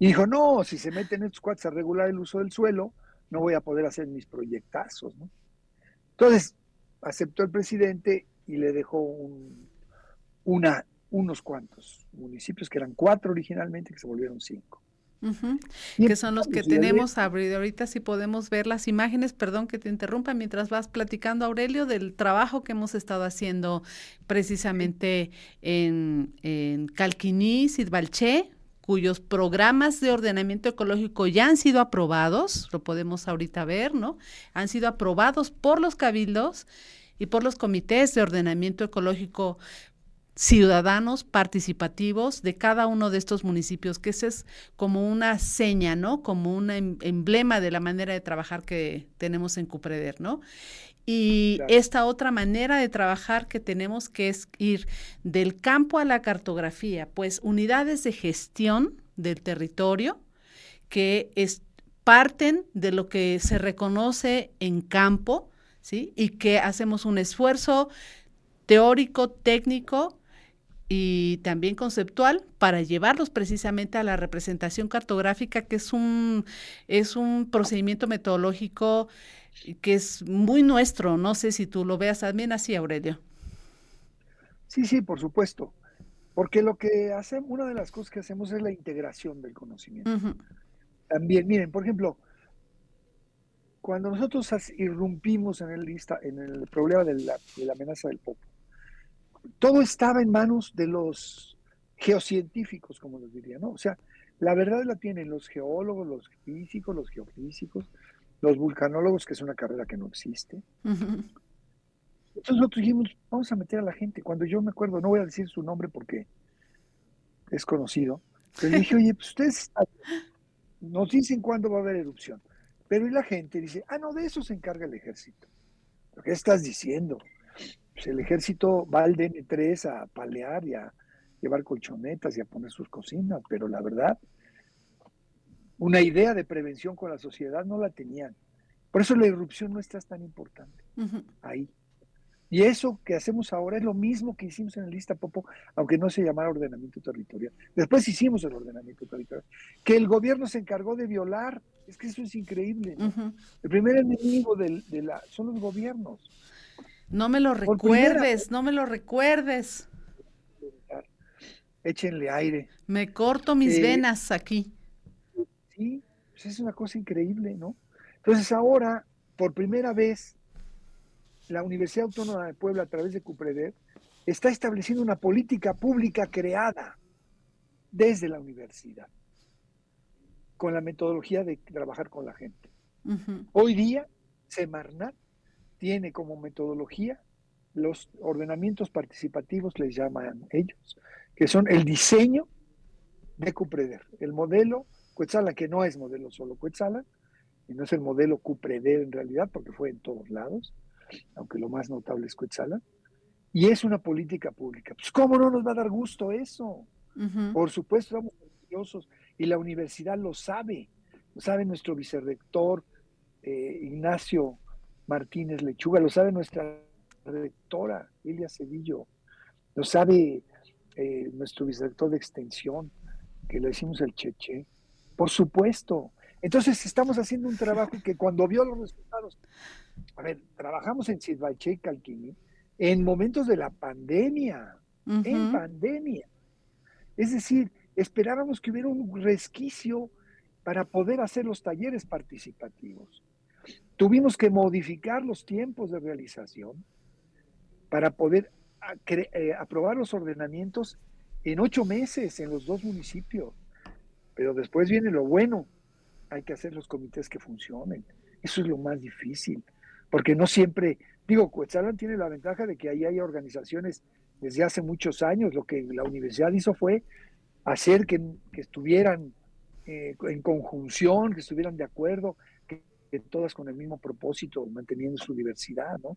Y dijo, no, si se meten estos cuates a regular el uso del suelo, no voy a poder hacer mis proyectazos, ¿no? Entonces, aceptó el presidente y le dejó una, unos cuantos municipios, que eran cuatro originalmente, que se volvieron cinco. Que son los que tenemos abrido. Ahorita si podemos ver las imágenes, perdón que te interrumpa, mientras vas platicando, Aurelio, del trabajo que hemos estado haciendo precisamente en, en Calquiní, Sidbalché, cuyos programas de ordenamiento ecológico ya han sido aprobados, lo podemos ahorita ver, ¿no? Han sido aprobados por los cabildos y por los comités de ordenamiento ecológico ciudadanos participativos de cada uno de estos municipios, que ese es como una seña, ¿no? Como un em, emblema de la manera de trabajar que tenemos en Cupreder, ¿no? Y esta otra manera de trabajar que tenemos que es ir del campo a la cartografía, pues unidades de gestión del territorio que es, parten de lo que se reconoce en campo, ¿sí? Y que hacemos un esfuerzo teórico, técnico y también conceptual para llevarlos precisamente a la representación cartográfica, que es un, es un procedimiento metodológico que es muy nuestro. No sé si tú lo veas también así, Aurelio. Sí, sí, por supuesto. Porque lo que hacemos, una de las cosas que hacemos es la integración del conocimiento. También, miren, por ejemplo, cuando nosotros irrumpimos en el, lista, en el problema de la, amenaza del popo, todo estaba en manos de los geocientíficos, como les diría, ¿no? O sea, la verdad la tienen los geólogos, los físicos, los geofísicos, los vulcanólogos, que es una carrera que no existe. Entonces nosotros dijimos, vamos a meter a la gente. Cuando yo me acuerdo, no voy a decir su nombre porque es conocido, pero dije, oye, pues ustedes nos dicen cuándo va a haber erupción. Pero y la gente dice, ah, no, de eso se encarga el ejército. ¿Qué estás diciendo? Pues el ejército va al DN3 a palear y a llevar colchonetas y a poner sus cocinas, pero la verdad, una idea de prevención con la sociedad no la tenían. Por eso la irrupción no está tan importante ahí. Y eso que hacemos ahora es lo mismo que hicimos en el lista Popo, aunque no se llamara ordenamiento territorial. Después hicimos el ordenamiento territorial, que el gobierno se encargó de violar. Es que eso es increíble. El primer enemigo de la, son los gobiernos. No me lo recuerdes, no me lo recuerdes. Échenle aire. Me corto mis eh, venas aquí. Sí, pues es una cosa increíble, ¿no? Entonces ahora, por primera vez, la Universidad Autónoma de Puebla, a través de CUPREDER, está estableciendo una política pública creada desde la universidad, con la metodología de trabajar con la gente. Hoy día, Semarnat tiene como metodología los ordenamientos participativos, les llaman ellos, que son el diseño de CUPREDER, el modelo Cuetzala, que no es modelo solo Cuetzala, y no es el modelo CUPREDER en realidad, porque fue en todos lados, aunque lo más notable es Cuetzala, y es una política pública. Pues ¿cómo no nos va a dar gusto eso? Por supuesto, estamos orgullosos y la universidad lo sabe, lo sabe nuestro vicerrector eh, Ignacio Martínez Lechuga, lo sabe nuestra rectora Elia Cedillo, lo sabe eh, nuestro vicerrector de extensión, que le decimos el Cheche, por supuesto. Entonces estamos haciendo un trabajo que cuando vio los resultados, a ver, trabajamos en Sidvalche y Calquini en momentos de la pandemia, en pandemia. Es decir, esperábamos que hubiera un resquicio para poder hacer los talleres participativos. Tuvimos que modificar los tiempos de realización para poder eh, aprobar los ordenamientos en ocho meses en los dos municipios. Pero después viene lo bueno, hay que hacer los comités que funcionen. Eso es lo más difícil porque no siempre, digo, Cuetzalan tiene la ventaja de que ahí hay organizaciones desde hace muchos años. Lo que la universidad hizo fue hacer que, estuvieran eh, en conjunción, que estuvieran de acuerdo, que, todas con el mismo propósito, manteniendo su diversidad, ¿no?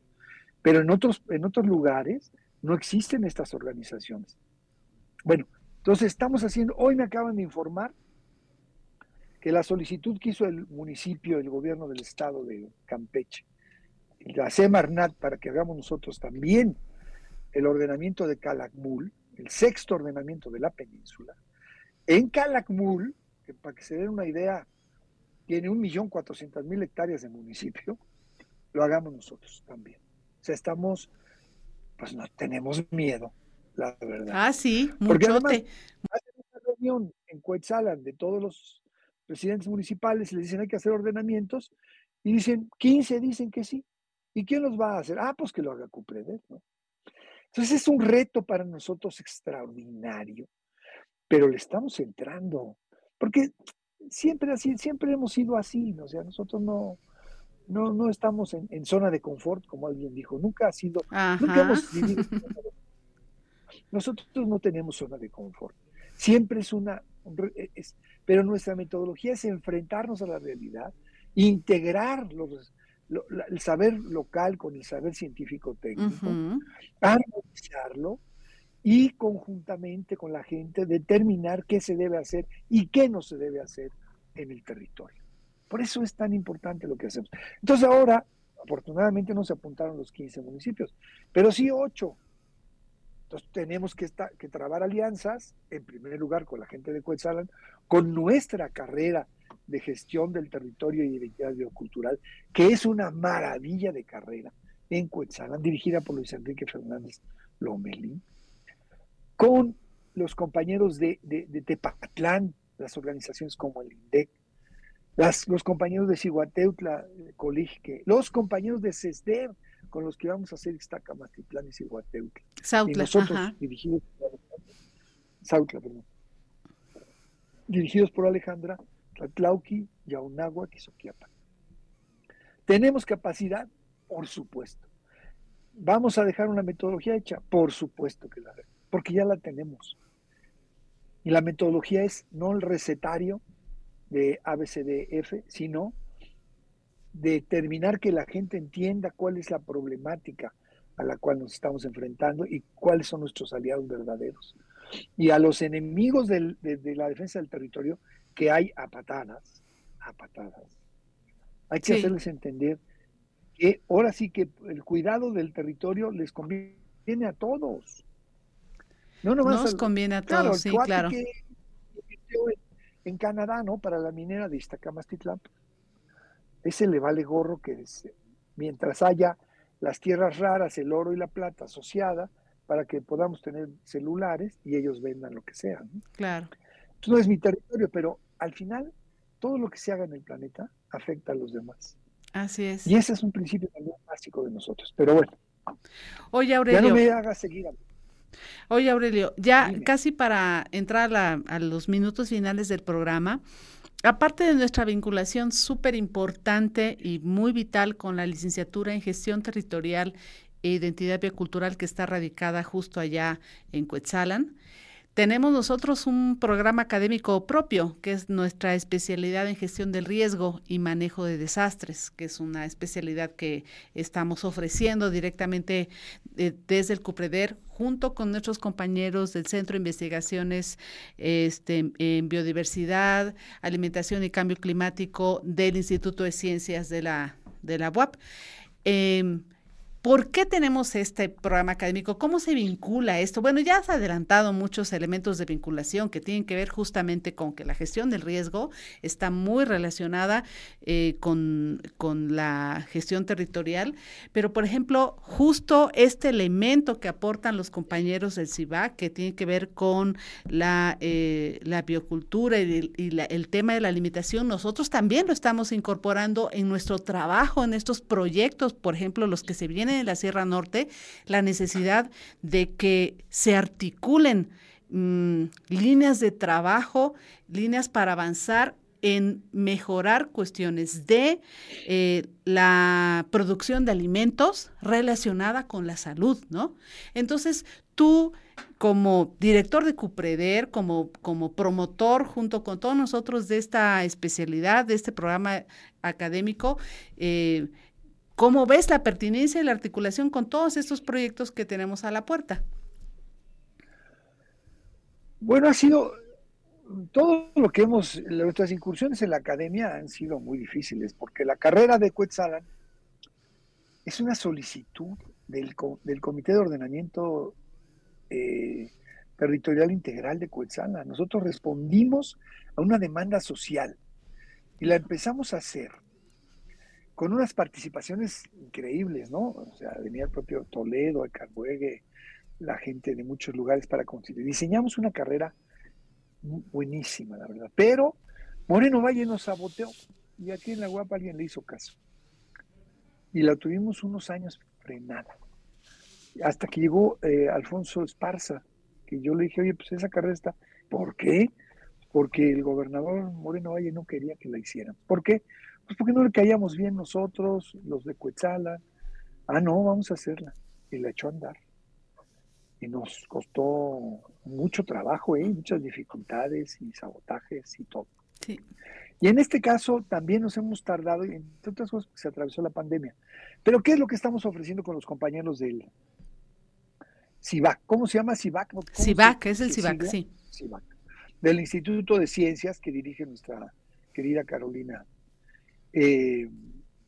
Pero en otros, en otros lugares no existen estas organizaciones. Bueno, entonces estamos haciendo, hoy me acaban de informar que la solicitud que hizo el municipio, el gobierno del estado de Campeche, la Semarnat para que hagamos nosotros también el ordenamiento de Calakmul, el sexto ordenamiento de la península. En Calakmul, para que se den una idea, tiene un millón cuatrocientas mil hectáreas de municipio, lo hagamos nosotros también. O sea, estamos, pues no tenemos miedo, la verdad. Ah, sí, Porque además, hacen una reunión en Coetzalan de todos los presidentes municipales y les dicen hay que hacer ordenamientos y dicen, 15 dicen que sí, ¿Y quién los va a hacer? Ah, pues que lo haga Cupreder, ¿no? Entonces es un reto para nosotros extraordinario, pero le estamos entrando, porque siempre así, siempre hemos sido así, ¿no? o sea, nosotros no, no, no estamos en, zona de confort, como alguien dijo, nunca ha sido, nunca hemos vivido. nosotros no tenemos zona de confort, siempre es una, es, pero nuestra metodología es enfrentarnos a la realidad, integrar los, el saber local con el saber científico técnico, armonizarlo y conjuntamente con la gente determinar qué se debe hacer y qué no se debe hacer en el territorio. Por eso es tan importante lo que hacemos. Entonces ahora, afortunadamente no se apuntaron los 15 municipios, pero sí 8. Entonces tenemos que, estar, que trabar alianzas, en primer lugar con la gente de Coetzalan, con nuestra carrera de gestión del territorio y identidad biocultural, que es una maravilla de carrera en Cuetzalan, dirigida por Luis Enrique Fernández Lomelín, con los compañeros de, de, Tepatlán, las organizaciones como el INDEC, Las, los compañeros de Siguateutla, Colige, los compañeros de CESDER, con los que vamos a hacer Iztacamastitlán y Siguateutla. Sautla, y nosotros, ajá. dirigidos por Sautla, perdón. Dirigidos por Alejandra, Tlatlauqui, Yaunáhuac y Soquiapa. ¿Tenemos capacidad? Por supuesto. ¿Vamos a dejar una metodología hecha? Por supuesto que la porque ya la tenemos. Y la metodología es no el recetario de ABCDF, sino determinar que la gente entienda cuál es la problemática a la cual nos estamos enfrentando y cuáles son nuestros aliados verdaderos. Y a los enemigos del, de, de, la defensa del territorio, que hay a patadas, a patadas. Hay que sí. hacerles entender que ahora sí que el cuidado del territorio les conviene a todos. No Nos al, conviene a claro, todos, sí, claro. Que, en Canadá, ¿no? Para la minera de Iztacamastitlán. Ese le vale gorro que es, mientras haya las tierras raras, el oro y la plata asociada, para que podamos tener celulares y ellos vendan lo que sea. ¿no? Claro. Entonces no es mi territorio, pero al final todo lo que se haga en el planeta afecta a los demás. Así es. Y ese es un principio también básico de nosotros. Pero bueno. Oye, Aurelio. Ya no me hagas seguir. Oye, Aurelio, ya Dime. casi para entrar a, a, los minutos finales del programa, aparte de nuestra vinculación súper importante y muy vital con la licenciatura en gestión territorial e identidad biocultural que está radicada justo allá en Cuetzalan, tenemos nosotros un programa académico propio, que es nuestra especialidad en gestión del riesgo y manejo de desastres, que es una especialidad que estamos ofreciendo directamente eh, desde el CUPREDER, junto con nuestros compañeros del Centro de Investigaciones este, en Biodiversidad, Alimentación y Cambio Climático del Instituto de Ciencias de la, de la UAP. Eh, ¿Por qué tenemos este programa académico? ¿Cómo se vincula esto? Bueno, ya has adelantado muchos elementos de vinculación que tienen que ver justamente con que la gestión del riesgo está muy relacionada eh, con, con, la gestión territorial, pero por ejemplo, justo este elemento que aportan los compañeros del CIVAC, que tiene que ver con la, eh, la biocultura y, el tema de la limitación, nosotros también lo estamos incorporando en nuestro trabajo, en estos proyectos, por ejemplo, los que se vienen en la Sierra Norte la necesidad de que se articulen mmm, líneas de trabajo, líneas para avanzar en mejorar cuestiones de eh, la producción de alimentos relacionada con la salud, ¿no? Entonces, tú como director de Cupreder, como, como promotor junto con todos nosotros de esta especialidad, de este programa académico, eh, ¿Cómo ves la pertinencia y la articulación con todos estos proyectos que tenemos a la puerta? Bueno, ha sido todo lo que hemos, nuestras incursiones en la academia han sido muy difíciles, porque la carrera de Cuetzalan es una solicitud del, del Comité de Ordenamiento eh, Territorial Integral de Cuetzalan. Nosotros respondimos a una demanda social y la empezamos a hacer con unas participaciones increíbles, ¿no? O sea, venía el propio Toledo, el Carbuegue, la gente de muchos lugares para constituir. Diseñamos una carrera buenísima, la verdad. Pero Moreno Valle nos saboteó y aquí en la guapa alguien le hizo caso. Y la tuvimos unos años frenada. Hasta que llegó eh, Alfonso Esparza, que yo le dije, oye, pues esa carrera está. ¿Por qué? Porque el gobernador Moreno Valle no quería que la hicieran. ¿Por qué? Pues porque no le caíamos bien nosotros, los de Cuetzala. Ah, no, vamos a hacerla. Y la echó a andar. Y nos costó mucho trabajo, ¿eh? muchas dificultades y sabotajes y todo. Sí. Y en este caso también nos hemos tardado, entre otras cosas, se atravesó la pandemia. Pero ¿qué es lo que estamos ofreciendo con los compañeros del CIVAC? ¿Cómo se llama CIVAC? CIVAC, es el CIVAC, sí. CIVAC. Del Instituto de Ciencias que dirige nuestra querida Carolina eh,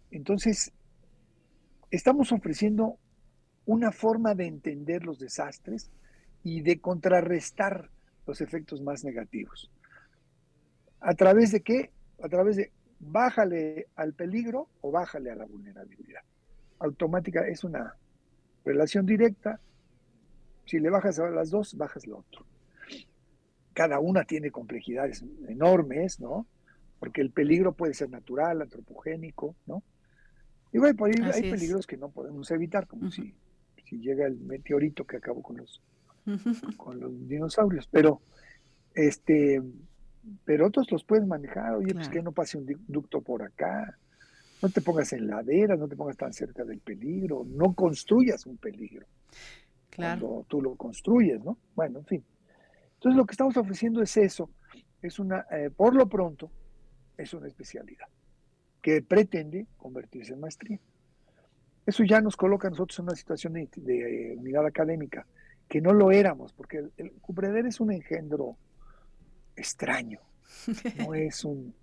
entonces, estamos ofreciendo una forma de entender los desastres y de contrarrestar los efectos más negativos. ¿A través de qué? A través de bájale al peligro o bájale a la vulnerabilidad. Automática es una relación directa. Si le bajas a las dos, bajas lo otro. Cada una tiene complejidades enormes, ¿no? Porque el peligro puede ser natural, antropogénico, ¿no? Y hay, peligros que no podemos evitar, como si, si llega el meteorito que acabó con los, con los dinosaurios, pero este pero otros los puedes manejar, oye, pues que no pase un ducto por acá, no te pongas en laderas, no te pongas tan cerca del peligro, no construyas un peligro. Claro. Cuando tú lo construyes, ¿no? Bueno, en fin. Entonces lo que estamos ofreciendo es eso, es una, eh, por lo pronto, es una especialidad que pretende convertirse en maestría. Eso ya nos coloca a nosotros en una situación de, eh, unidad académica, que no lo éramos, porque el, el es un engendro extraño, no es un,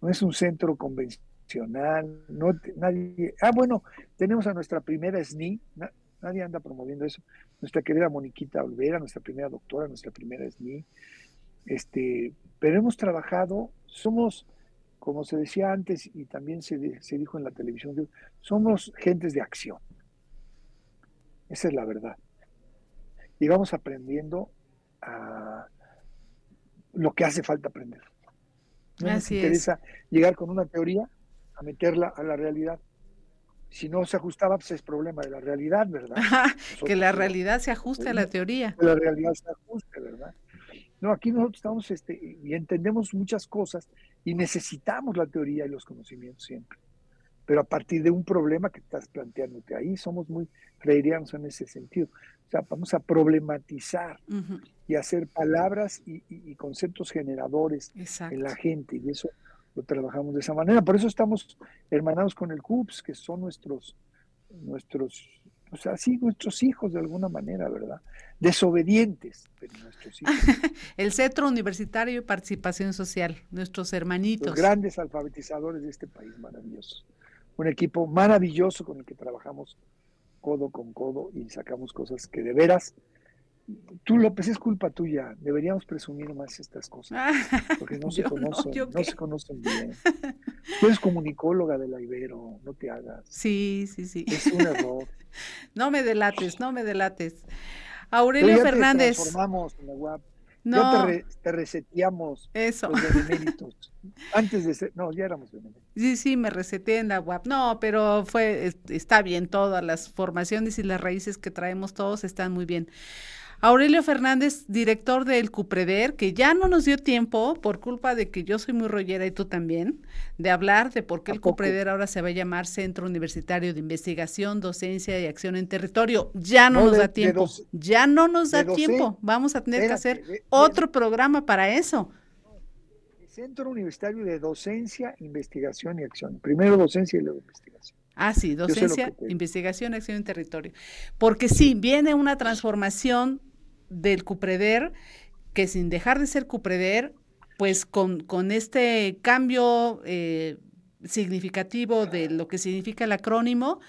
no es un centro convencional, no, nadie, ah bueno, tenemos a nuestra primera SNI, nadie anda promoviendo eso, nuestra querida Moniquita Olvera, nuestra primera doctora, nuestra primera SNI, este, pero hemos trabajado, somos, como se decía antes y también se, se dijo en la televisión, somos gentes de acción. Esa es la verdad. Y vamos aprendiendo a lo que hace falta aprender. No nos interesa llegar con una teoría a meterla a la realidad. Si no se ajustaba, pues es problema de la realidad, ¿verdad? que la realidad se ajuste a la teoría. Que la realidad se ajuste, ¿verdad? No, aquí nosotros estamos este, y entendemos muchas cosas y necesitamos la teoría y los conocimientos siempre. Pero a partir de un problema que estás planteándote ahí, somos muy freirianos en ese sentido. O sea, vamos a problematizar y hacer palabras y, conceptos generadores en la gente. Y eso lo trabajamos de esa manera. Por eso estamos hermanados con el CUPS, que son nuestros, nuestros o sea, sí, nuestros hijos de alguna manera, ¿verdad? Desobedientes, pero nuestros hijos. el Centro Universitario de Participación Social, nuestros hermanitos. Los grandes alfabetizadores de este país maravilloso. Un equipo maravilloso con el que trabajamos codo con codo y sacamos cosas que de veras Tú, López, es culpa tuya. Deberíamos presumir más estas cosas. Porque no se conocen, no, se conocen bien. Tú eres comunicóloga de la Ibero, no te hagas. Sí, sí, sí. Es un error. no me delates, no me delates. Aurelio ya Fernández. Te transformamos en la UAP. No. te, reseteamos Eso. los beneméritos. Antes de ser, no, ya éramos beneméritos. Sí, sí, me reseteé en la UAP. No, pero fue, está bien, todas las formaciones y las raíces que traemos todos están muy bien. Aurelio Fernández, director del Cupreder, que ya no nos dio tiempo por culpa de que yo soy muy rollera y tú también, de hablar de por qué el Cupreder ahora se va a llamar Centro Universitario de Investigación, Docencia y Acción en Territorio. Ya no, nos da tiempo, ya no nos da tiempo. Vamos a tener que hacer otro programa para eso. Centro Universitario de Docencia, Investigación y Acción. Primero docencia y luego investigación. Ah, sí, docencia, investigación, acción en territorio. Porque sí, viene una transformación del Cupreder, que sin dejar de ser Cupreder, pues con, con este cambio eh, significativo de lo que significa el acrónimo,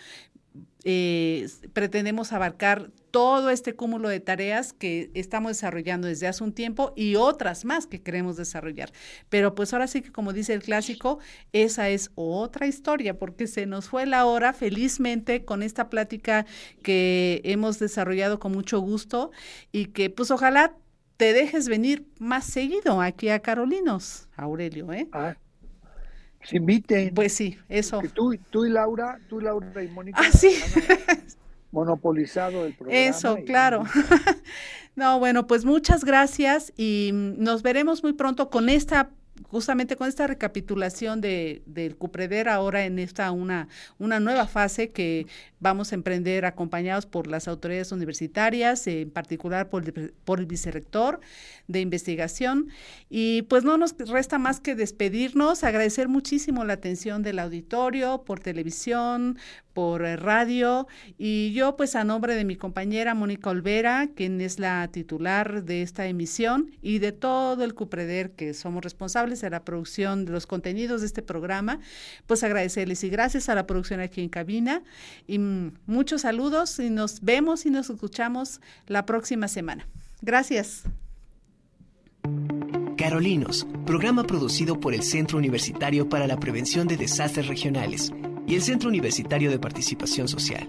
eh, pretendemos abarcar todo este cúmulo de tareas que estamos desarrollando desde hace un tiempo y otras más que queremos desarrollar. Pero pues ahora sí que como dice el clásico, esa es otra historia porque se nos fue la hora felizmente con esta plática que hemos desarrollado con mucho gusto y que pues ojalá te dejes venir más seguido aquí a Carolinos, Aurelio, ¿eh? Ah, se inviten. Pues sí, eso. tú, tú y Laura, tú Laura y Mónica. Ah, sí. monopolizado el programa. Eso, claro. no, bueno, pues muchas gracias y nos veremos muy pronto con esta justamente con esta recapitulación de, del Cupreder ahora en esta una, una nueva fase que vamos a emprender acompañados por las autoridades universitarias, en particular por el, por el vicerrector de investigación. Y pues no nos resta más que despedirnos, agradecer muchísimo la atención del auditorio, por televisión, por eh, radio y yo pues a nombre de mi compañera Mónica Olvera, quien es la titular de esta emisión y de todo el Cupreder que somos responsables de la producción de los contenidos de este programa, pues agradecerles y gracias a la producción aquí en cabina muchos saludos y nos vemos y nos escuchamos la próxima semana. Gracias. Carolinos, programa producido por el Centro Universitario para la Prevención de Desastres Regionales y el Centro Universitario de Participación Social.